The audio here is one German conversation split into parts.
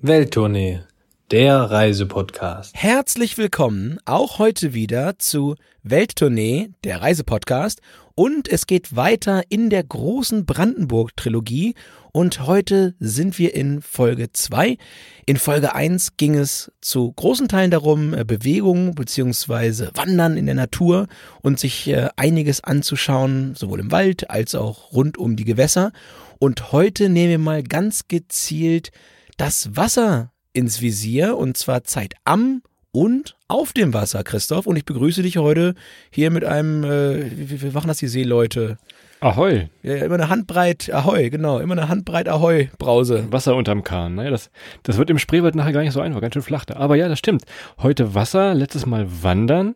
Welttournee, der Reisepodcast. Herzlich willkommen auch heute wieder zu Welttournee, der Reisepodcast. Und es geht weiter in der großen Brandenburg-Trilogie. Und heute sind wir in Folge 2. In Folge 1 ging es zu großen Teilen darum, äh, Bewegung bzw. Wandern in der Natur und sich äh, einiges anzuschauen, sowohl im Wald als auch rund um die Gewässer. Und heute nehmen wir mal ganz gezielt das Wasser ins Visier und zwar Zeit am und auf dem Wasser, Christoph. Und ich begrüße dich heute hier mit einem, äh, wie, wie machen das die Seeleute? Ahoi. Ja, immer eine Handbreit Ahoi, genau, immer eine Handbreit Ahoi Brause. Wasser unterm Kahn. Naja, das, das wird im Spreewald nachher gar nicht so einfach, ganz schön flach da. Aber ja, das stimmt. Heute Wasser, letztes Mal Wandern.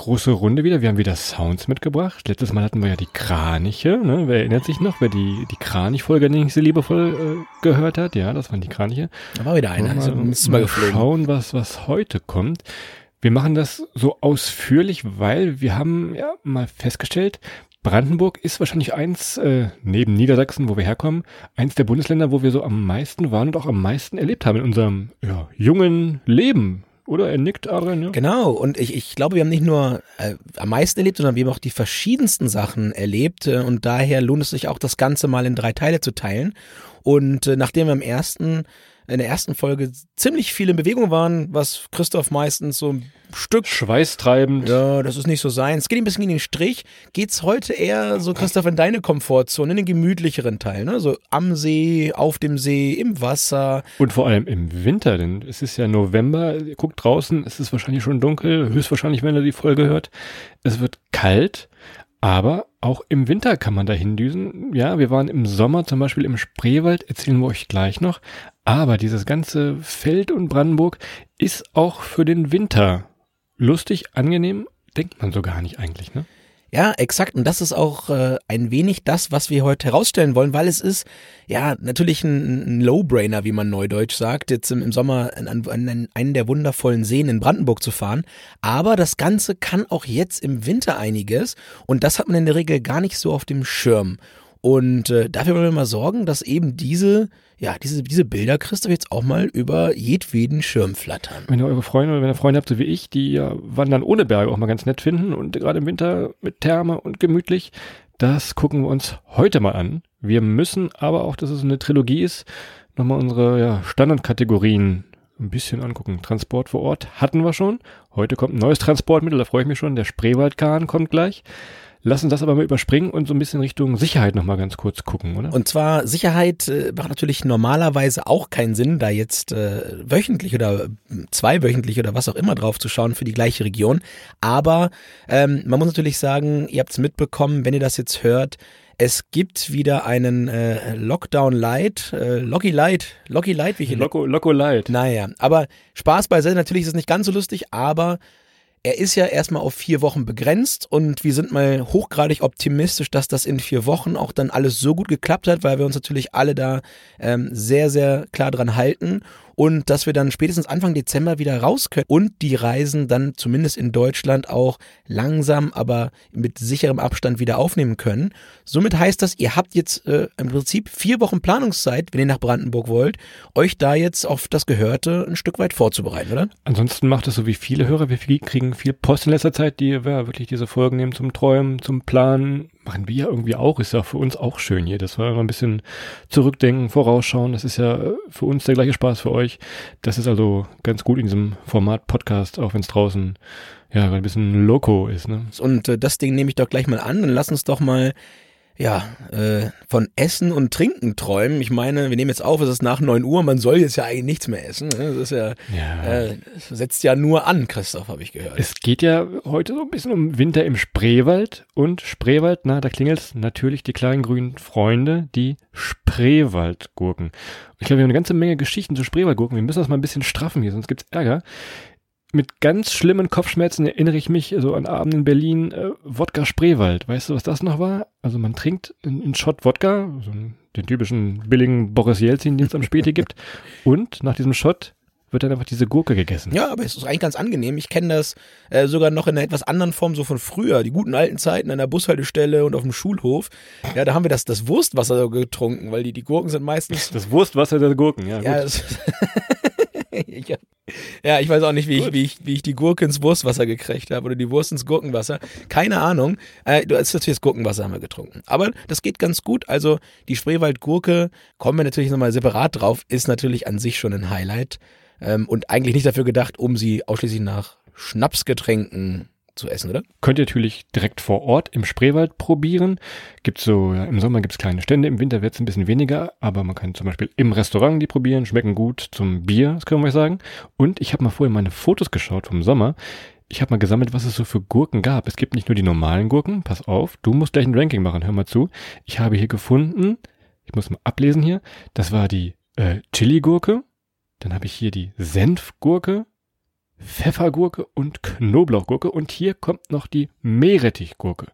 Große Runde wieder. Wir haben wieder Sounds mitgebracht. Letztes Mal hatten wir ja die Kraniche. Ne? Wer erinnert sich noch, wer die, die Kranich-Folge nicht so liebevoll äh, gehört hat? Ja, das waren die Kraniche. Da war wieder einer, also mal, mal schauen, was, was heute kommt. Wir machen das so ausführlich, weil wir haben ja mal festgestellt, Brandenburg ist wahrscheinlich eins, äh, neben Niedersachsen, wo wir herkommen, eins der Bundesländer, wo wir so am meisten waren und auch am meisten erlebt haben in unserem ja, jungen Leben. Oder er nickt, Aaron, ja? Genau, und ich, ich glaube, wir haben nicht nur äh, am meisten erlebt, sondern wir haben auch die verschiedensten Sachen erlebt. Äh, und daher lohnt es sich auch, das Ganze mal in drei Teile zu teilen. Und äh, nachdem wir im ersten in der ersten Folge ziemlich viel in Bewegung waren, was Christoph meistens so ein Stück schweißtreibend. Ja, das ist nicht so sein. Es geht ein bisschen in den Strich. Geht's heute eher so, Christoph, in deine Komfortzone, in den gemütlicheren Teil, ne? So am See, auf dem See, im Wasser. Und vor allem im Winter, denn es ist ja November, guckt draußen, es ist wahrscheinlich schon dunkel, höchstwahrscheinlich, wenn er die Folge hört. Es wird kalt, aber auch im Winter kann man da hindüsen. Ja, wir waren im Sommer zum Beispiel im Spreewald, erzählen wir euch gleich noch. Aber dieses ganze Feld und Brandenburg ist auch für den Winter lustig, angenehm, denkt man so gar nicht eigentlich, ne? Ja, exakt. Und das ist auch äh, ein wenig das, was wir heute herausstellen wollen, weil es ist ja natürlich ein, ein Low-Brainer, wie man neudeutsch sagt, jetzt im, im Sommer an, an, an einen der wundervollen Seen in Brandenburg zu fahren. Aber das Ganze kann auch jetzt im Winter einiges und das hat man in der Regel gar nicht so auf dem Schirm. Und äh, dafür wollen wir mal sorgen, dass eben diese, ja, diese, diese Bilder, Christoph, jetzt auch mal über jedweden Schirm flattern. Wenn ihr eure Freunde oder wenn ihr Freunde habt, so wie ich, die ja Wandern ohne Berge auch mal ganz nett finden und gerade im Winter mit Therme und gemütlich, das gucken wir uns heute mal an. Wir müssen aber auch, dass es eine Trilogie ist, nochmal unsere ja, Standardkategorien ein bisschen angucken. Transport vor Ort hatten wir schon. Heute kommt ein neues Transportmittel, da freue ich mich schon. Der Spreewaldkahn kommt gleich. Lass uns das aber mal überspringen und so ein bisschen Richtung Sicherheit nochmal ganz kurz gucken, oder? Und zwar Sicherheit äh, macht natürlich normalerweise auch keinen Sinn, da jetzt äh, wöchentlich oder zweiwöchentlich oder was auch immer drauf zu schauen für die gleiche Region. Aber ähm, man muss natürlich sagen, ihr habt es mitbekommen, wenn ihr das jetzt hört, es gibt wieder einen äh, Lockdown Light, äh, Locky Light, Locky Light, wie ich Loco, Loco Light. Naja, aber Spaß beiseite, natürlich ist es nicht ganz so lustig, aber er ist ja erstmal auf vier Wochen begrenzt und wir sind mal hochgradig optimistisch, dass das in vier Wochen auch dann alles so gut geklappt hat, weil wir uns natürlich alle da ähm, sehr, sehr klar dran halten und dass wir dann spätestens Anfang Dezember wieder raus können und die Reisen dann zumindest in Deutschland auch langsam, aber mit sicherem Abstand wieder aufnehmen können. Somit heißt das, ihr habt jetzt äh, im Prinzip vier Wochen Planungszeit, wenn ihr nach Brandenburg wollt, euch da jetzt auf das Gehörte ein Stück weit vorzubereiten, oder? Ansonsten macht es so wie viele Hörer, wir kriegen viel Post in letzter Zeit, die ja, wirklich diese Folgen nehmen zum Träumen, zum Planen, machen wir ja irgendwie auch, ist ja für uns auch schön hier, dass wir immer ein bisschen zurückdenken, vorausschauen, das ist ja für uns der gleiche Spaß für euch. Das ist also ganz gut in diesem Format Podcast, auch wenn es draußen ja ein bisschen loco ist. Ne? Und äh, das Ding nehme ich doch gleich mal an, dann lass uns doch mal ja, äh, von Essen und Trinken träumen. Ich meine, wir nehmen jetzt auf, es ist nach 9 Uhr, man soll jetzt ja eigentlich nichts mehr essen. Ne? Das ist ja, Ja. Äh, setzt ja nur an, Christoph, habe ich gehört. Es geht ja heute so ein bisschen um Winter im Spreewald und Spreewald, na, da klingelt's natürlich die kleinen grünen Freunde, die Spreewaldgurken. Ich glaube, wir haben eine ganze Menge Geschichten zu Spreewaldgurken. Wir müssen das mal ein bisschen straffen hier, sonst gibt's Ärger. Mit ganz schlimmen Kopfschmerzen erinnere ich mich so an Abend in Berlin, äh, Wodka Spreewald. Weißt du, was das noch war? Also man trinkt einen Shot Wodka, so einen, den typischen billigen Boris Jelzin, den es am Späti gibt. Und nach diesem Shot wird dann einfach diese Gurke gegessen. Ja, aber es ist eigentlich ganz angenehm. Ich kenne das äh, sogar noch in einer etwas anderen Form, so von früher, die guten alten Zeiten an der Bushaltestelle und auf dem Schulhof. Ja, da haben wir das, das Wurstwasser getrunken, weil die, die Gurken sind meistens. Das Wurstwasser der Gurken, ja. Ja, gut. das, ich, hab- ja, ich weiß auch nicht, wie ich, wie, ich, wie ich die Gurke ins Wurstwasser gekriegt habe oder die Wurst ins Gurkenwasser. Keine Ahnung. Äh, du hast natürlich das Gurkenwasser haben wir getrunken. Aber das geht ganz gut. Also die Spreewaldgurke, kommen wir natürlich nochmal separat drauf, ist natürlich an sich schon ein Highlight. Ähm, und eigentlich nicht dafür gedacht, um sie ausschließlich nach Schnapsgetränken zu essen, oder? Könnt ihr natürlich direkt vor Ort im Spreewald probieren. Gibt so, ja, im Sommer gibt's kleine Stände, im Winter wird's ein bisschen weniger, aber man kann zum Beispiel im Restaurant die probieren, schmecken gut zum Bier, das können wir euch sagen. Und ich habe mal vorhin meine Fotos geschaut vom Sommer. Ich habe mal gesammelt, was es so für Gurken gab. Es gibt nicht nur die normalen Gurken, pass auf, du musst gleich ein Ranking machen, hör mal zu. Ich habe hier gefunden, ich muss mal ablesen hier, das war die äh, Chili-Gurke, dann habe ich hier die Senfgurke, Pfeffergurke und Knoblauchgurke und hier kommt noch die Meerrettichgurke.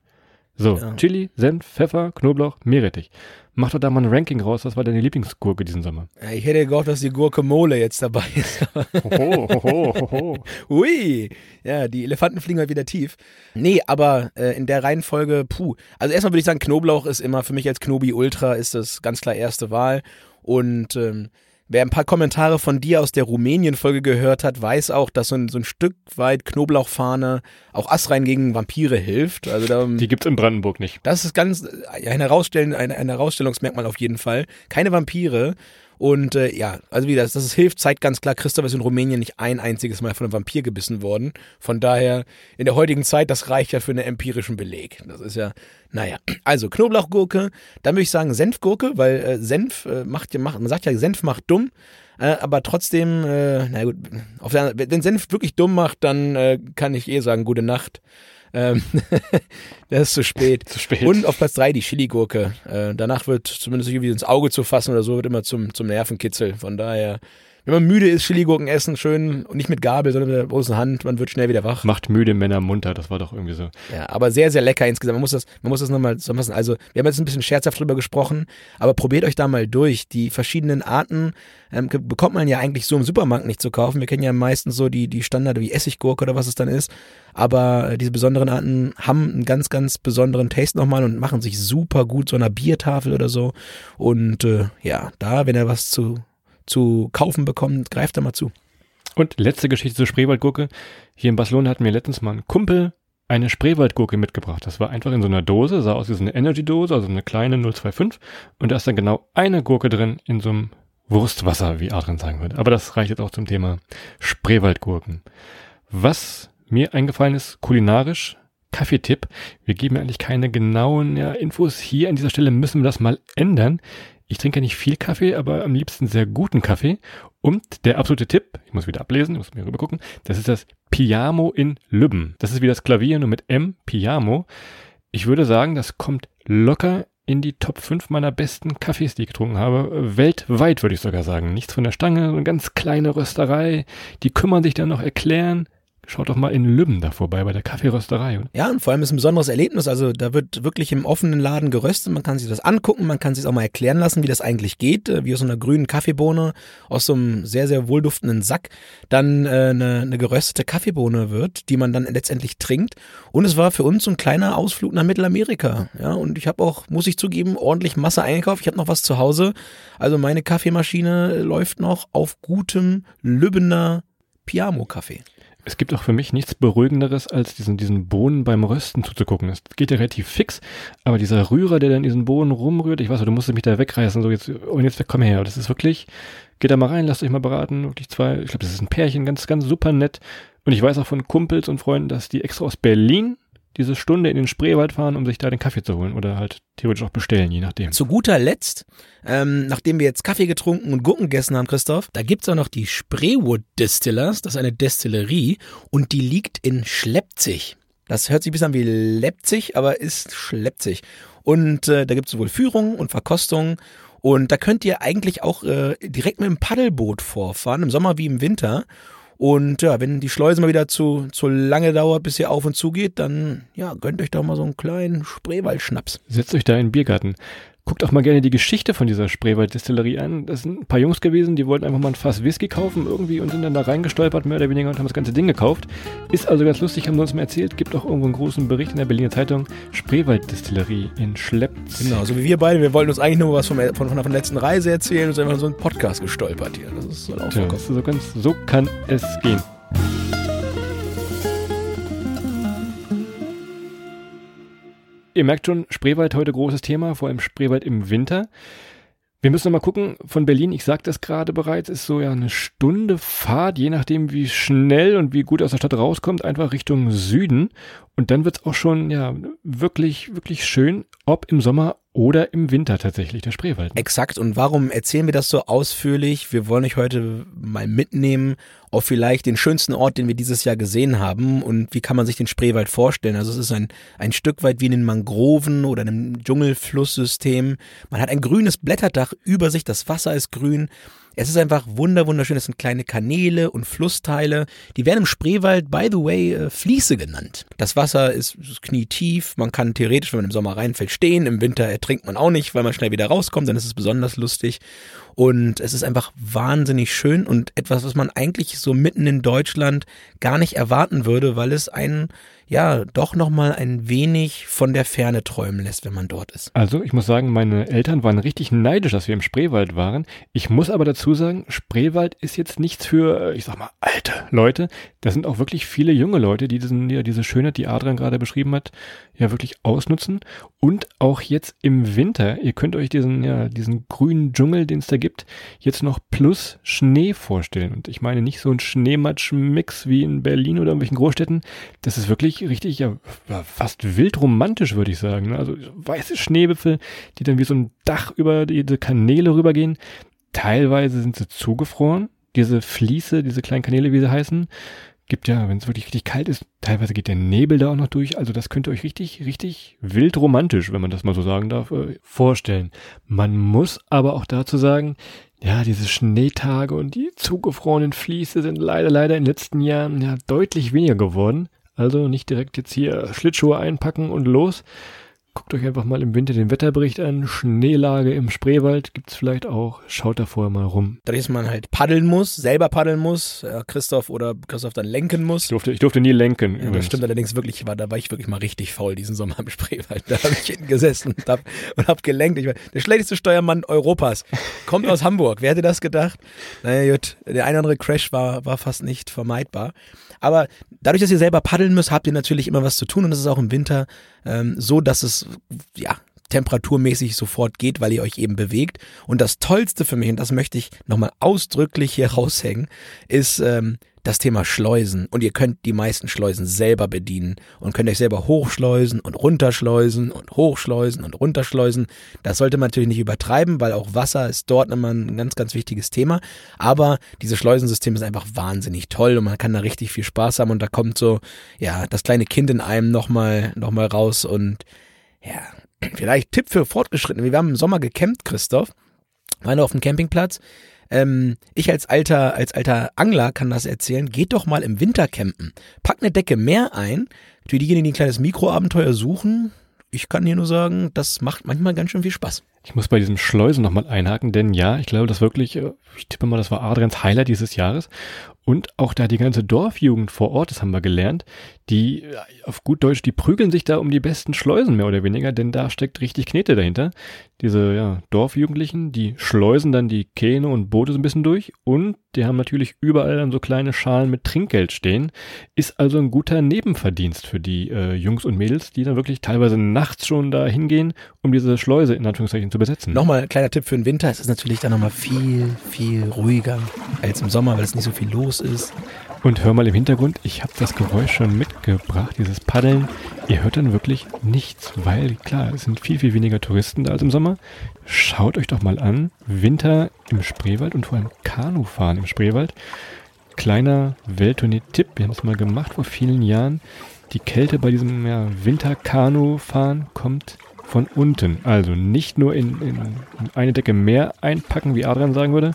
So, Ja. Chili, Senf, Pfeffer, Knoblauch, Meerrettich. Mach doch da mal ein Ranking raus. Was war deine Lieblingsgurke diesen Sommer? Ja, ich hätte gehofft, dass die Gurke Mole jetzt dabei ist. Hoho, hoho, hoho. Ui, ja, die Elefanten fliegen halt wieder tief. Nee, aber äh, in der Reihenfolge, puh. Also erstmal würde ich sagen, Knoblauch ist immer für mich als Knobi Ultra ist das ganz klar erste Wahl. Und ähm, wer ein paar Kommentare von dir aus der Rumänien-Folge gehört hat, weiß auch, dass so ein, so ein Stück weit Knoblauchfahne auch astrein gegen Vampire hilft. Also da, Die gibt's in Brandenburg nicht. das ist ganz ein, Herausstellen, ein, ein Herausstellungsmerkmal auf jeden Fall. Keine Vampire. Und äh, ja, also wie das, das hilft, zeigt ganz klar, Christoph ist in Rumänien nicht ein einziges Mal von einem Vampir gebissen worden. Von daher, in der heutigen Zeit, das reicht ja für einen empirischen Beleg. Das ist ja, naja. Also Knoblauchgurke, dann würde ich sagen Senfgurke, weil äh, Senf äh, macht ja, macht, man sagt ja, Senf macht dumm. Äh, aber trotzdem, äh, na gut, auf der, wenn Senf wirklich dumm macht, dann äh, kann ich eh sagen, gute Nacht. Ähm, das ist zu spät. Zu spät. Und auf Platz drei die Chili-Gurke. Äh, danach wird zumindest irgendwie ins Auge zu fassen oder so, wird immer zum, zum Nervenkitzel. Von daher, wenn man müde ist, Chili-Gurken essen, schön und nicht mit Gabel, sondern mit der großen Hand, man wird schnell wieder wach. Macht müde Männer munter. Das war doch irgendwie so. Ja, aber sehr, sehr lecker insgesamt. Man muss das, man muss das nochmal zusammenfassen. Also, wir haben jetzt ein bisschen scherzhaft drüber gesprochen, aber probiert euch da mal durch. Die verschiedenen Arten ähm, bekommt man ja eigentlich so im Supermarkt nicht zu kaufen. Wir kennen ja meistens so die, die Standard wie Essiggurke oder was es dann ist. Aber äh, diese besonderen Arten haben einen ganz, ganz besonderen Taste nochmal und machen sich super gut so einer Biertafel oder so. Und äh, ja, da, wenn ihr was zu, zu kaufen bekommt, greift da mal zu. Und letzte Geschichte zur Spreewaldgurke. Hier in Barcelona hat mir letztens mal ein Kumpel eine Spreewaldgurke mitgebracht. Das war einfach in so einer Dose, sah aus wie so eine Energy-Dose, also eine kleine 025. Und da ist dann genau eine Gurke drin in so einem Wurstwasser, wie Adrian sagen würde. Aber das reicht jetzt auch zum Thema Spreewaldgurken. Was mir eingefallen ist, kulinarisch, Kaffeetipp. Wir geben eigentlich keine genauen ja, Infos. Hier an dieser Stelle müssen wir das mal ändern. Ich trinke nicht viel Kaffee, aber am liebsten sehr guten Kaffee. Und der absolute Tipp, ich muss wieder ablesen, ich muss mir rüber gucken, das ist das Piamo in Lübben. Das ist wie das Klavier, nur mit M, Piamo. Ich würde sagen, das kommt locker in die Top 5 meiner besten Kaffees, die ich getrunken habe. Weltweit würde ich sogar sagen. Nichts von der Stange, eine ganz kleine Rösterei. Die kümmern sich dann noch erklären. Schaut doch mal in Lübben da vorbei, bei der Kaffeerösterei. Ja, und vor allem ist ein besonderes Erlebnis. Also da wird wirklich im offenen Laden geröstet. Man kann sich das angucken, man kann sich auch mal erklären lassen, wie das eigentlich geht, äh, wie aus so einer grünen Kaffeebohne, aus so einem sehr, sehr wohlduftenden Sack, dann äh, eine, eine geröstete Kaffeebohne wird, die man dann letztendlich trinkt. Und es war für uns so ein kleiner Ausflug nach Mittelamerika. Ja, und ich habe auch, muss ich zugeben, ordentlich Masse eingekauft. Ich habe noch was zu Hause. Also meine Kaffeemaschine läuft noch auf gutem Lübbener Piamo-Kaffee. Es gibt auch für mich nichts Beruhigenderes, als diesen, diesen Bohnen beim Rösten zuzugucken. Das geht ja relativ fix, aber dieser Rührer, der dann diesen Bohnen rumrührt, ich weiß, du musst mich da wegreißen, so jetzt, und jetzt komm her. Das ist wirklich, geht da mal rein, lasst euch mal beraten, wirklich zwei, ich glaube, das ist ein Pärchen, ganz, ganz super nett. Und ich weiß auch von Kumpels und Freunden, dass die extra aus Berlin diese Stunde in den Spreewald fahren, um sich da den Kaffee zu holen oder halt theoretisch auch bestellen, je nachdem. Zu guter Letzt, ähm, nachdem wir jetzt Kaffee getrunken und Gurken gegessen haben, Christoph, da gibt's auch noch die Spreewood Distillers, das ist eine Destillerie und die liegt in Schleppzig. Das hört sich ein bisschen an wie Leipzig, aber ist Schleppzig. Und äh, da gibt's sowohl Führungen und Verkostungen und da könnt ihr eigentlich auch äh, direkt mit dem Paddelboot vorfahren, im Sommer wie im Winter. Und ja, wenn die Schleuse mal wieder zu, zu lange dauert, bis ihr auf und zu geht, dann ja, gönnt euch doch mal so einen kleinen Spreewaldschnaps. Setzt euch da in den Biergarten. Guckt auch mal gerne die Geschichte von dieser Spreewald-Distillerie an. Das sind ein paar Jungs gewesen, die wollten einfach mal ein Fass Whisky kaufen irgendwie und sind dann da reingestolpert, mehr oder weniger, und haben das ganze Ding gekauft. Ist also ganz lustig, haben sie uns mal erzählt. Gibt auch irgendwo einen großen Bericht in der Berliner Zeitung. Spreewald-Distillerie in Schleppzig. Genau, so wie wir beide, wir wollten uns eigentlich nur was vom, von, von der letzten Reise erzählen und sind einfach so einen Podcast gestolpert hier. Das ist soll auch Tja, so, ganz, so kann es gehen. Ihr merkt schon, Spreewald heute großes Thema, vor allem Spreewald im Winter. Wir müssen noch mal gucken, von Berlin, ich sagte es gerade bereits, ist so ja eine Stunde Fahrt, je nachdem wie schnell und wie gut aus der Stadt rauskommt, einfach Richtung Süden. Und dann wird's auch schon ja wirklich, wirklich schön, ob im Sommer oder im Winter tatsächlich, der Spreewald. Exakt. Und warum erzählen wir das so ausführlich? Wir wollen euch heute mal mitnehmen auf vielleicht den schönsten Ort, den wir dieses Jahr gesehen haben. Und wie kann man sich den Spreewald vorstellen? Also es ist ein, ein Stück weit wie in den Mangroven oder einem Dschungelflusssystem. Man hat ein grünes Blätterdach über sich, das Wasser ist grün. Es ist einfach wunder wunderschön. Es sind kleine Kanäle und Flussteile. Die werden im Spreewald, by the way, äh, Fließe genannt. Das Wasser ist, ist knietief. Man kann theoretisch, wenn man im Sommer reinfällt, stehen. Im Winter ertrinkt man auch nicht, weil man schnell wieder rauskommt. Dann ist es besonders lustig. Und es ist einfach wahnsinnig schön und etwas, was man eigentlich so mitten in Deutschland gar nicht erwarten würde, weil es einen ja doch nochmal ein wenig von der Ferne träumen lässt, wenn man dort ist. Also, ich muss sagen, meine Eltern waren richtig neidisch, dass wir im Spreewald waren. Ich muss aber dazu sagen, Spreewald ist jetzt nichts für, ich sag mal, alte Leute. Da sind auch wirklich viele junge Leute, die diesen, ja, diese Schönheit, die Adrian gerade beschrieben hat, ja wirklich ausnutzen. Und auch jetzt im Winter, ihr könnt euch diesen, ja, diesen grünen Dschungel, den es da gibt, jetzt noch plus Schnee vorstellen. Und ich meine nicht so ein Schneematsch-Mix wie in Berlin oder irgendwelchen Großstädten. Das ist wirklich richtig, ja, fast wild romantisch, würde ich sagen. ne? Also weiße Schneewipfel, die dann wie so ein Dach über diese Kanäle rübergehen. Teilweise sind sie zugefroren. Diese Fließe, diese kleinen Kanäle, wie sie heißen, gibt ja, wenn es wirklich richtig kalt ist, teilweise geht der Nebel da auch noch durch. Also das könnt ihr euch richtig, richtig wild romantisch, wenn man das mal so sagen darf, äh, vorstellen. Man muss aber auch dazu sagen, ja, diese Schneetage und die zugefrorenen Fließe sind leider, leider in den letzten Jahren ja deutlich weniger geworden. Also nicht direkt jetzt hier Schlittschuhe einpacken und los. Guckt euch einfach mal im Winter den Wetterbericht an. Schneelage im Spreewald gibt's vielleicht auch. Schaut da vorher mal rum. Dadurch, dass man halt paddeln muss, selber paddeln muss, äh, Christoph oder Christoph dann lenken muss. Ich durfte, ich durfte nie lenken. Ja, das stimmt allerdings wirklich, war, da war ich wirklich mal richtig faul diesen Sommer im Spreewald. Da habe ich hinten gesessen und hab, und hab gelenkt. Ich war der schlechteste Steuermann Europas. Kommt aus Hamburg. Wer hätte das gedacht? Naja, gut, der ein oder andere Crash war, war fast nicht vermeidbar. Aber dadurch, dass ihr selber paddeln müsst, habt ihr natürlich immer was zu tun und das ist auch im Winter ähm, so, dass es, ja, temperaturmäßig sofort geht, weil ihr euch eben bewegt. Und das Tollste für mich, und das möchte ich nochmal ausdrücklich hier raushängen, ist ähm, das Thema Schleusen. Und ihr könnt die meisten Schleusen selber bedienen und könnt euch selber hochschleusen und runterschleusen und hochschleusen und runterschleusen. Das sollte man natürlich nicht übertreiben, weil auch Wasser ist dort immer ein ganz, ganz wichtiges Thema. Aber dieses Schleusensystem ist einfach wahnsinnig toll und man kann da richtig viel Spaß haben und da kommt so, ja, das kleine Kind in einem nochmal noch mal raus und ja, vielleicht Tipp für Fortgeschrittene. Wir haben im Sommer gecampt, Christoph. Waren auf dem Campingplatz. Ähm, ich als alter, als alter Angler kann das erzählen. Geht doch mal im Winter campen. Packt eine Decke mehr ein. Für diejenigen, die ein kleines Mikroabenteuer suchen, ich kann hier nur sagen, das macht manchmal ganz schön viel Spaß. Ich muss bei diesem Schleusen nochmal einhaken, denn ja, ich glaube, das wirklich, äh, ich tippe mal, das war Adrians Highlight dieses Jahres. Und auch da die ganze Dorfjugend vor Ort, das haben wir gelernt, die äh, auf gut Deutsch, die prügeln sich da um die besten Schleusen mehr oder weniger, denn da steckt richtig Knete dahinter. Diese ja, Dorfjugendlichen, die schleusen dann die Kähne und Boote so ein bisschen durch und die haben natürlich überall dann so kleine Schalen mit Trinkgeld stehen. Ist also ein guter Nebenverdienst für die äh, Jungs und Mädels, die dann wirklich teilweise nachts schon da hingehen, um diese Schleuse in Anführungszeichen zu besetzen. Nochmal ein kleiner Tipp für den Winter. Es ist natürlich dann nochmal viel, viel ruhiger als im Sommer, weil es nicht so viel los ist. Und hör mal im Hintergrund, ich habe das Geräusch schon mitgebracht, dieses Paddeln. Ihr hört dann wirklich nichts, weil klar, es sind viel, viel weniger Touristen da als im Sommer. Schaut euch doch mal an, Winter im Spreewald und vor allem Kanufahren im Spreewald. Kleiner Welttournee-Tipp, wir haben es mal gemacht vor vielen Jahren. Die Kälte bei diesem ja, Winterkanufahren kommt von unten. Also nicht nur in, in eine Decke mehr einpacken, wie Adrian sagen würde,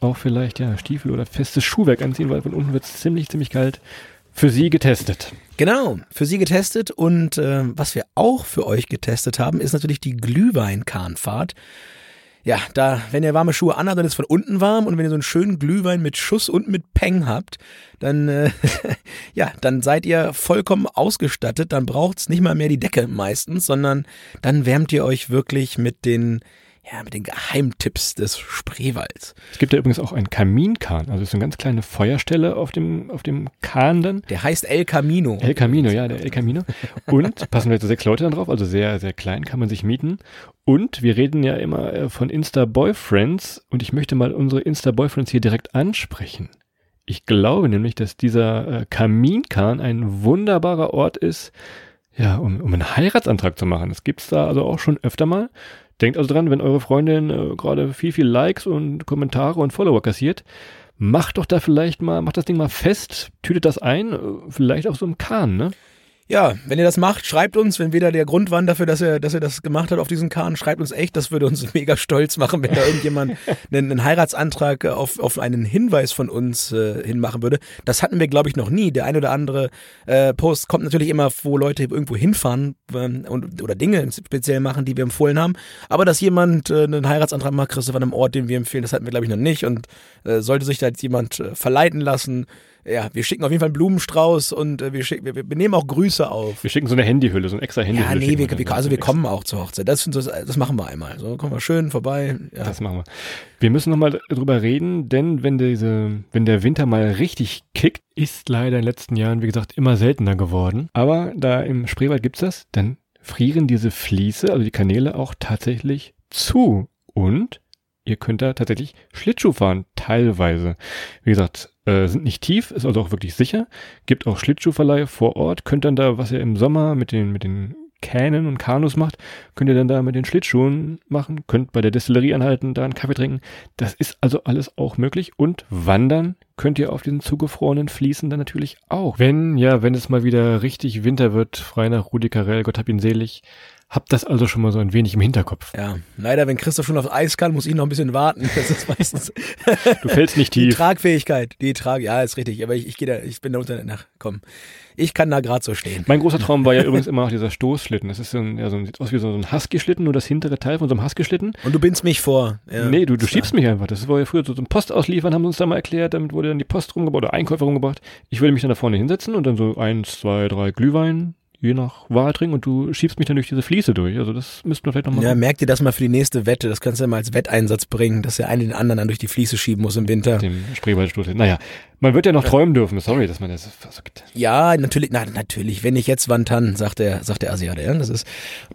auch vielleicht ja Stiefel oder festes Schuhwerk anziehen, weil von unten wird es ziemlich, ziemlich kalt. Für Sie getestet. Genau, für Sie getestet und äh, was wir auch für euch getestet haben, ist natürlich die Glühweinkahnfahrt. Ja, da, wenn ihr warme Schuhe anhabt, dann ist es von unten warm und wenn ihr so einen schönen Glühwein mit Schuss und mit Peng habt, dann, äh, ja, dann seid ihr vollkommen ausgestattet, dann braucht's nicht mal mehr die Decke meistens, sondern dann wärmt ihr euch wirklich mit den ja, mit den Geheimtipps des Spreewalds. Es gibt ja übrigens auch einen Kaminkahn, also so eine ganz kleine Feuerstelle auf dem, auf dem Kahn dann. Der heißt El Camino. El Camino, ja, der El Camino. Und passen wir jetzt sechs Leute dann drauf, also sehr, sehr klein, kann man sich mieten. Und wir reden ja immer äh, von Insta-Boyfriends und ich möchte mal unsere Insta-Boyfriends hier direkt ansprechen. Ich glaube nämlich, dass dieser äh, Kaminkahn ein wunderbarer Ort ist, ja, um, um einen Heiratsantrag zu machen. Das gibt's da also auch schon öfter mal. Denkt also dran, wenn eure Freundin äh, gerade viel, viel Likes und Kommentare und Follower kassiert, macht doch da vielleicht mal, macht das Ding mal fest, tütet das ein, äh, vielleicht auf so einem Kahn, ne? Ja, wenn ihr das macht, schreibt uns, wenn wieder der Grund war dafür, dass er, dass er das gemacht hat auf diesen Kahn, schreibt uns echt, das würde uns mega stolz machen, wenn da irgendjemand einen, einen Heiratsantrag auf, auf einen Hinweis von uns äh, hinmachen würde. Das hatten wir, glaube ich, noch nie. Der ein oder andere äh, Post kommt natürlich immer, wo Leute irgendwo hinfahren ähm, und, oder Dinge speziell machen, die wir empfohlen haben. Aber dass jemand äh, einen Heiratsantrag macht, Christoph, an einem Ort, den wir empfehlen, das hatten wir, glaube ich, noch nicht. Und äh, sollte sich da jetzt jemand äh, verleiten lassen, ja, wir schicken auf jeden Fall einen Blumenstrauß und äh, wir, schicken, wir, wir nehmen auch Grüße auf. Wir schicken so eine Handyhülle, so ein extra Handyhülle. Ja, nee, wir, wir wir, also wir kommen auch zur Hochzeit. Das, das, das machen wir einmal. So kommen wir schön vorbei. Ja. Das machen wir. Wir müssen nochmal drüber reden, denn wenn diese, wenn der Winter mal richtig kickt, ist leider in den letzten Jahren, wie gesagt, immer seltener geworden. Aber da im Spreewald gibt's das, dann frieren diese Fließe, also die Kanäle auch tatsächlich zu. Und ihr könnt da tatsächlich Schlittschuh fahren, teilweise. Wie gesagt, äh, sind nicht tief, ist also auch wirklich sicher. Gibt auch Schlittschuhverleih vor Ort. Könnt dann da, was ihr im Sommer mit den, mit den Kähnen und Kanus macht, könnt ihr dann da mit den Schlittschuhen machen, könnt bei der Destillerie anhalten, da einen Kaffee trinken. Das ist also alles auch möglich. Und wandern könnt ihr auf diesen zugefrorenen Fließen dann natürlich auch. Wenn, ja, wenn es mal wieder richtig Winter wird, frei nach Rudi Carell, Gott hab ihn selig, hab das also schon mal so ein wenig im Hinterkopf. Ja, leider, wenn Christoph schon aufs Eis kann, muss ich noch ein bisschen warten. Das ist meistens. du fällst nicht Die tief. Tragfähigkeit, die Trag, ja, ist richtig. Aber ich, ich gehe da, ich bin da unter, nach, komm. Ich kann da gerade so stehen. Mein großer Traum war ja übrigens immer auch dieser Stoßschlitten. Das ist so ein, ja, so ein, sieht aus wie so ein Husky-Schlitten, nur das hintere Teil von so einem Husky-Schlitten. Und du bindst mich vor. Ja. Nee, du, du schiebst mich einfach. Das war ja früher so ein Post ausliefern, haben sie uns da mal erklärt. Damit wurde dann die Post rumgebracht oder Einkäufer rumgebracht. Ich würde mich dann da vorne hinsetzen und dann so eins, zwei, drei Glühwein, je nach Wahl trinken und du schiebst mich dann durch diese Fließe durch. Also das müssten wir vielleicht nochmal Ja, merk dir das mal für die nächste Wette. Das kannst du ja mal als Wetteinsatz bringen, dass der eine den anderen dann durch die Fliese schieben muss im Winter. dem Spreewaldstoß. Naja, man wird ja noch träumen dürfen. Sorry, dass man das gibt. Ja, natürlich, na, natürlich. Wenn ich jetzt Wantan, sagt der, sagt der Asiate, ja, das ist,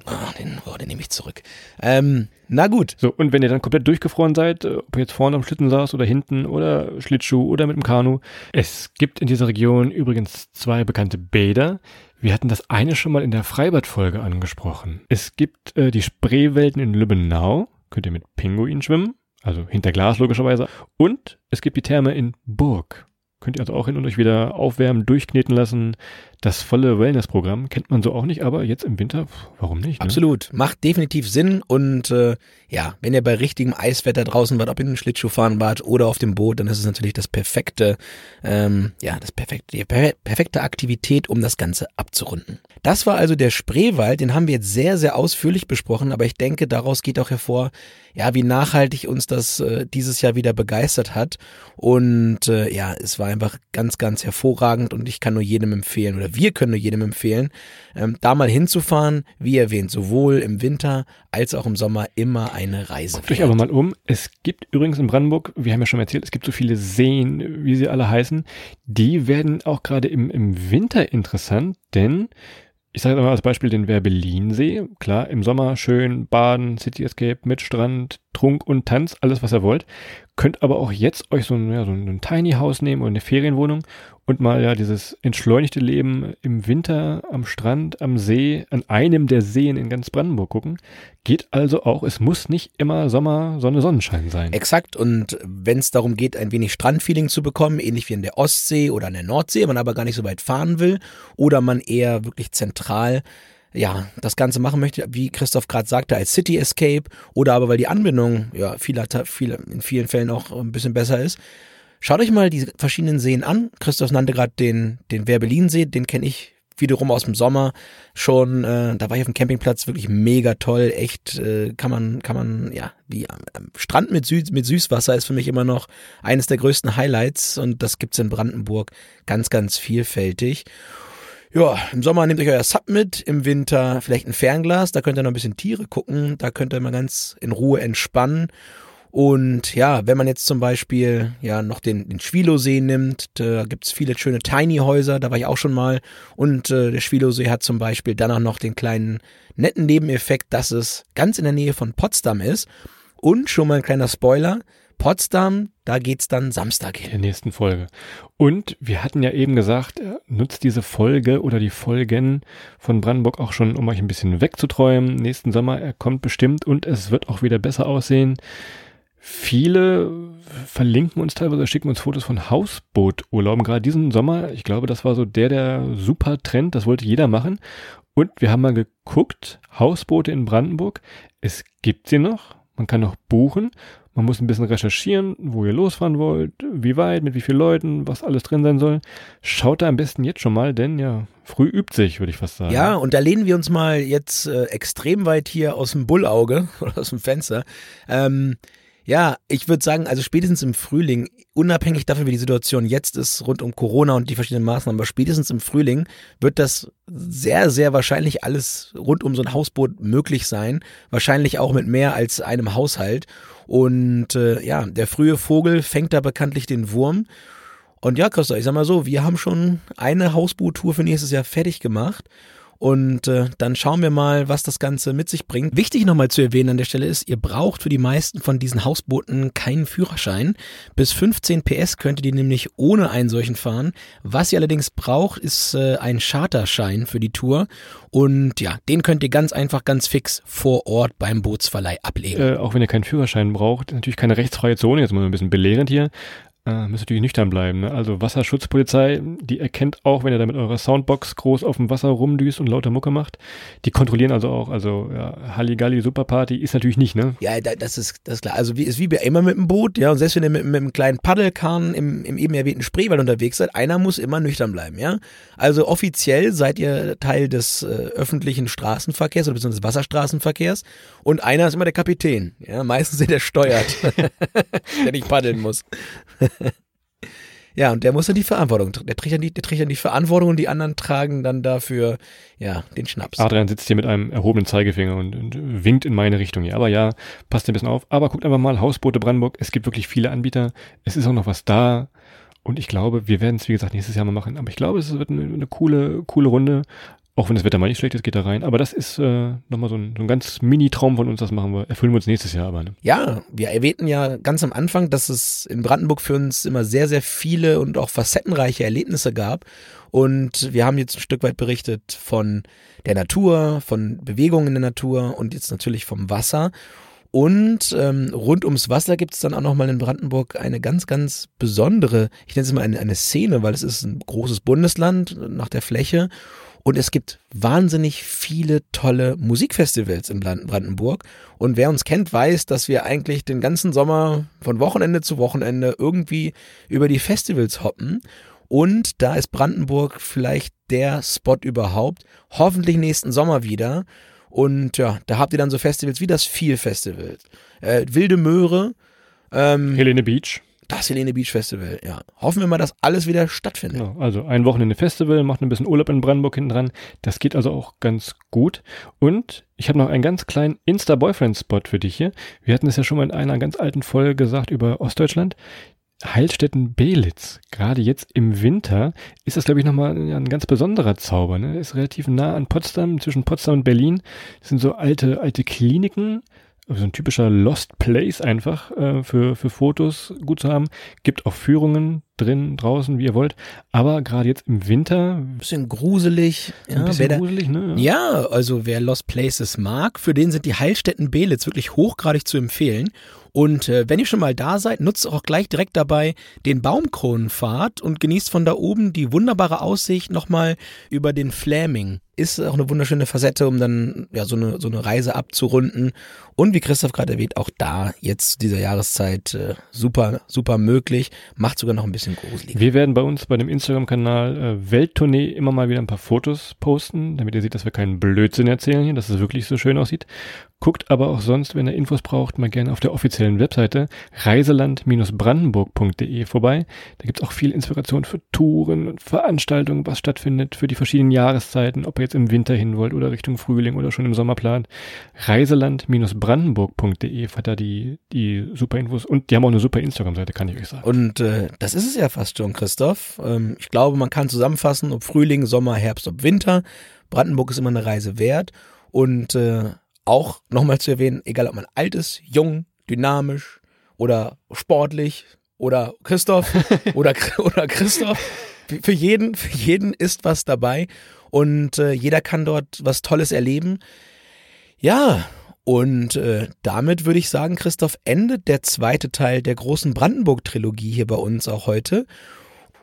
ah, den, oh, den nehme ich zurück. Ähm, na gut. So, und wenn ihr dann komplett durchgefroren seid, ob ihr jetzt vorne am Schlitten saß oder hinten oder Schlittschuh oder mit dem Kanu, es gibt in dieser Region übrigens zwei bekannte Bäder. Wir hatten das eine schon mal in der Freibad-Folge angesprochen. Es gibt äh, die Spreewelten in Lübbenau, könnt ihr mit Pinguinen schwimmen, also hinter Glas logischerweise. Und es gibt die Therme in Burg. Könnt ihr also auch hin und euch wieder aufwärmen, durchkneten lassen. Das volle Wellness-Programm kennt man so auch nicht, aber jetzt im Winter, warum nicht? Ne? Absolut. Macht definitiv Sinn und äh, ja, wenn ihr bei richtigem Eiswetter draußen wart, ob in den Schlittschuh fahren wart oder auf dem Boot, dann ist es natürlich das perfekte, ähm, ja, das perfekte, die per perfekte Aktivität, um das Ganze abzurunden. Das war also der Spreewald, den haben wir jetzt sehr, sehr ausführlich besprochen, aber ich denke, daraus geht auch hervor, ja, wie nachhaltig uns das äh, dieses Jahr wieder begeistert hat. Und äh, ja, es war einfach ganz, ganz hervorragend und ich kann nur jedem empfehlen, oder wir können nur jedem empfehlen, ähm, da mal hinzufahren, wie erwähnt, sowohl im Winter als auch im Sommer immer eine Reise. Guckt euch aber mal um. Es gibt übrigens in Brandenburg, wir haben ja schon erzählt, es gibt so viele Seen, wie sie alle heißen. Die werden auch gerade im, im Winter interessant, denn ich sage jetzt mal als Beispiel den Werbelinsee. Klar, im Sommer schön baden, City Escape mit Strand, Trunk und Tanz, alles was ihr wollt. Könnt aber auch jetzt euch so ein, ja, so ein Tiny House nehmen oder eine Ferienwohnung und mal ja dieses entschleunigte Leben im Winter am Strand, am See, an einem der Seen in ganz Brandenburg gucken. Geht also auch, es muss nicht immer Sommer, Sonne, Sonnenschein sein. Exakt. Und wenn es darum geht, ein wenig Strandfeeling zu bekommen, ähnlich wie in der Ostsee oder an der Nordsee, man aber gar nicht so weit fahren will oder man eher wirklich zentral ja, das Ganze machen möchte, wie Christoph gerade sagte, als City Escape oder aber weil die Anbindung ja vieler, viel, in vielen Fällen auch ein bisschen besser ist. Schaut euch mal die verschiedenen Seen an. Christoph nannte gerade den, den Werbelinsee, den kenne ich wiederum aus dem Sommer schon. Äh, da war ich auf dem Campingplatz wirklich mega toll. Echt äh, kann man, kann man, ja, am, am Strand mit, Süß, mit Süßwasser ist für mich immer noch eines der größten Highlights und das gibt's in Brandenburg ganz, ganz vielfältig. Ja, im Sommer nehmt euch euer Sub mit, im Winter vielleicht ein Fernglas, da könnt ihr noch ein bisschen Tiere gucken, da könnt ihr mal ganz in Ruhe entspannen. Und ja, wenn man jetzt zum Beispiel ja noch den, den Schwilosee nimmt, da gibt's viele schöne Tiny-Häuser, da war ich auch schon mal. Und äh, der Schwilosee hat zum Beispiel dann auch noch den kleinen netten Nebeneffekt, dass es ganz in der Nähe von Potsdam ist. Und schon mal ein kleiner Spoiler, Potsdam, da geht's dann Samstag hin. In der nächsten Folge. Und wir hatten ja eben gesagt, äh, nutzt diese Folge oder die Folgen von Brandenburg auch schon, um euch ein bisschen wegzuträumen. Nächsten Sommer, er kommt bestimmt und es wird auch wieder besser aussehen. Viele verlinken uns teilweise, schicken uns Fotos von Hausbooturlauben. Gerade diesen Sommer, ich glaube, das war so der, der super Trend, das wollte jeder machen. Und wir haben mal geguckt, Hausboote in Brandenburg. Es gibt sie noch, man kann noch buchen man muss ein bisschen recherchieren, wo ihr losfahren wollt, wie weit, mit wie vielen Leuten, was alles drin sein soll. Schaut da am besten jetzt schon mal, denn ja, früh übt sich, würde ich fast sagen. Ja, und da lehnen wir uns mal jetzt äh, extrem weit hier aus dem Bullauge oder aus dem Fenster. Ähm, ja, ich würde sagen, also spätestens im Frühling, unabhängig davon, wie die Situation jetzt ist, rund um Corona und die verschiedenen Maßnahmen, aber spätestens im Frühling wird das sehr, sehr wahrscheinlich alles rund um so ein Hausboot möglich sein. Wahrscheinlich auch mit mehr als einem Haushalt. Und äh, ja, der frühe Vogel fängt da bekanntlich den Wurm. Und ja, Costa, ich sag mal so, wir haben schon eine Hausboottour für nächstes Jahr fertig gemacht. Und äh, dann schauen wir mal, was das Ganze mit sich bringt. Wichtig nochmal zu erwähnen an der Stelle ist, ihr braucht für die meisten von diesen Hausbooten keinen Führerschein. Bis 15 PS könnt ihr die nämlich ohne einen solchen fahren. Was ihr allerdings braucht, ist äh, ein Charterschein für die Tour. Und ja, den könnt ihr ganz einfach, ganz fix vor Ort beim Bootsverleih ablegen. Äh, auch wenn ihr keinen Führerschein braucht, natürlich keine rechtsfreie Zone, jetzt mal ein bisschen belehrend hier. Äh, müsst natürlich nüchtern bleiben. Ne? Also Wasserschutzpolizei, die erkennt auch, wenn ihr da mit eurer Soundbox groß auf dem Wasser rumdüst und lauter Mucke macht. Die kontrollieren also auch. Also ja, Halligalli, Superparty ist natürlich nicht, ne? Ja, das ist, das ist klar. Also wie, ist wie bei immer mit dem Boot, ja. Und selbst wenn ihr mit, mit einem kleinen Paddelkahn im, im eben erwähnten Spreewald unterwegs seid, einer muss immer nüchtern bleiben, ja. Also offiziell seid ihr Teil des äh, öffentlichen Straßenverkehrs oder besonders Wasserstraßenverkehrs und einer ist immer der Kapitän, ja. Meistens der, der steuert, der nicht paddeln muss. ja, und der muss dann die Verantwortung, der trägt dann die, der trägt dann die Verantwortung und die anderen tragen dann dafür, ja, den Schnaps. Adrian sitzt hier mit einem erhobenen Zeigefinger und, und winkt in meine Richtung. Ja, aber ja, passt ein bisschen auf. Aber guckt einfach mal, Hausboote Brandenburg, es gibt wirklich viele Anbieter. Es ist auch noch was da. Und ich glaube, wir werden es, wie gesagt, nächstes Jahr mal machen. Aber ich glaube, es wird eine, eine coole, coole Runde. Auch wenn das Wetter mal nicht schlecht ist, geht da rein. Aber das ist äh, nochmal so ein, so ein ganz Mini-Traum von uns, das machen wir. Erfüllen wir uns nächstes Jahr aber. Ne? Ja, wir erwähnten ja ganz am Anfang, dass es in Brandenburg für uns immer sehr, sehr viele und auch facettenreiche Erlebnisse gab. Und wir haben jetzt ein Stück weit berichtet von der Natur, von Bewegungen in der Natur und jetzt natürlich vom Wasser. Und ähm, rund ums Wasser gibt es dann auch nochmal in Brandenburg eine ganz, ganz besondere, ich nenne es mal eine, eine Szene, weil es ist ein großes Bundesland nach der Fläche. Und es gibt wahnsinnig viele tolle Musikfestivals in Brandenburg. Und wer uns kennt, weiß, dass wir eigentlich den ganzen Sommer von Wochenende zu Wochenende irgendwie über die Festivals hoppen. Und da ist Brandenburg vielleicht der Spot überhaupt. Hoffentlich nächsten Sommer wieder. Und ja, da habt ihr dann so Festivals wie das Vier Festival, äh, Wilde Möhre, ähm, Helene Beach. Das Helene Beach Festival, ja. Hoffen wir mal, dass alles wieder stattfindet. Ja, also ein Wochenende Festival, macht ein bisschen Urlaub in Brandenburg hinten dran. Das geht also auch ganz gut. Und ich habe noch einen ganz kleinen Insta-Boyfriend-Spot für dich hier. Wir hatten es ja schon mal in einer ganz alten Folge gesagt über Ostdeutschland. Heilstätten-Belitz, gerade jetzt im Winter, ist das, glaube ich, nochmal ein ganz besonderer Zauber. Ne? Ist relativ nah an Potsdam, zwischen Potsdam und Berlin. Das sind so alte, alte Kliniken, so ein typischer Lost Place einfach äh, für, für Fotos gut zu haben. Gibt auch Führungen drin, draußen, wie ihr wollt. Aber gerade jetzt im Winter. Ein bisschen gruselig. Ja, ein bisschen wer gruselig, ne? Ja, also wer Lost Places mag, für den sind die Heilstätten Belitz wirklich hochgradig zu empfehlen. Und äh, wenn ihr schon mal da seid, nutzt auch gleich direkt dabei den Baumkronenpfad und genießt von da oben die wunderbare Aussicht nochmal über den Fläming ist auch eine wunderschöne Facette, um dann ja so eine, so eine Reise abzurunden. Und wie Christoph gerade erwähnt, auch da jetzt zu dieser Jahreszeit äh, super, super möglich. Macht sogar noch ein bisschen gruselig. Wir werden bei uns bei dem Instagram-Kanal äh, Welttournee immer mal wieder ein paar Fotos posten, damit ihr seht, dass wir keinen Blödsinn erzählen hier, dass es wirklich so schön aussieht. Guckt aber auch sonst, wenn ihr Infos braucht, mal gerne auf der offiziellen Webseite reiseland-brandenburg.de vorbei. Da gibt's auch viel Inspiration für Touren und Veranstaltungen, was stattfindet, für die verschiedenen Jahreszeiten, ob ihr jetzt im Winter hin wollt oder Richtung Frühling oder schon im Sommer plant. Reiseland-brandenburg.de hat da die, die super Infos und die haben auch eine super Instagram-Seite, kann ich euch sagen. Und äh, das ist es ja fast schon, Christoph. Ähm, ich glaube, man kann zusammenfassen, ob Frühling, Sommer, Herbst, ob Winter. Brandenburg ist immer eine Reise wert. Und äh, auch nochmal zu erwähnen, egal ob man alt ist, jung, dynamisch oder sportlich oder Christoph oder, oder Christoph, für jeden, für jeden ist was dabei und äh, jeder kann dort was Tolles erleben. Ja, und äh, damit würde ich sagen, Christoph, endet der zweite Teil der großen Brandenburg-Trilogie hier bei uns auch heute.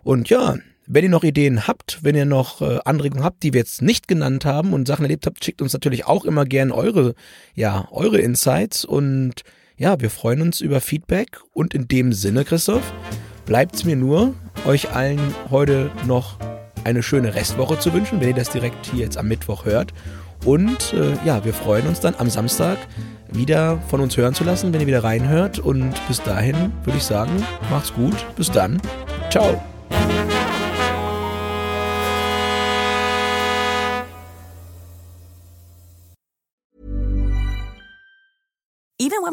Und ja, wenn ihr noch Ideen habt, wenn ihr noch äh, Anregungen habt, die wir jetzt nicht genannt haben und Sachen erlebt habt, schickt uns natürlich auch immer gern eure, ja, eure Insights und ja, wir freuen uns über Feedback und in dem Sinne, Christoph, bleibt's mir nur, euch allen heute noch eine schöne Restwoche zu wünschen, wenn ihr das direkt hier jetzt am Mittwoch hört. Und äh, ja, wir freuen uns dann am Samstag wieder von uns hören zu lassen, wenn ihr wieder reinhört. Und bis dahin würde ich sagen, macht's gut. Bis dann. Ciao.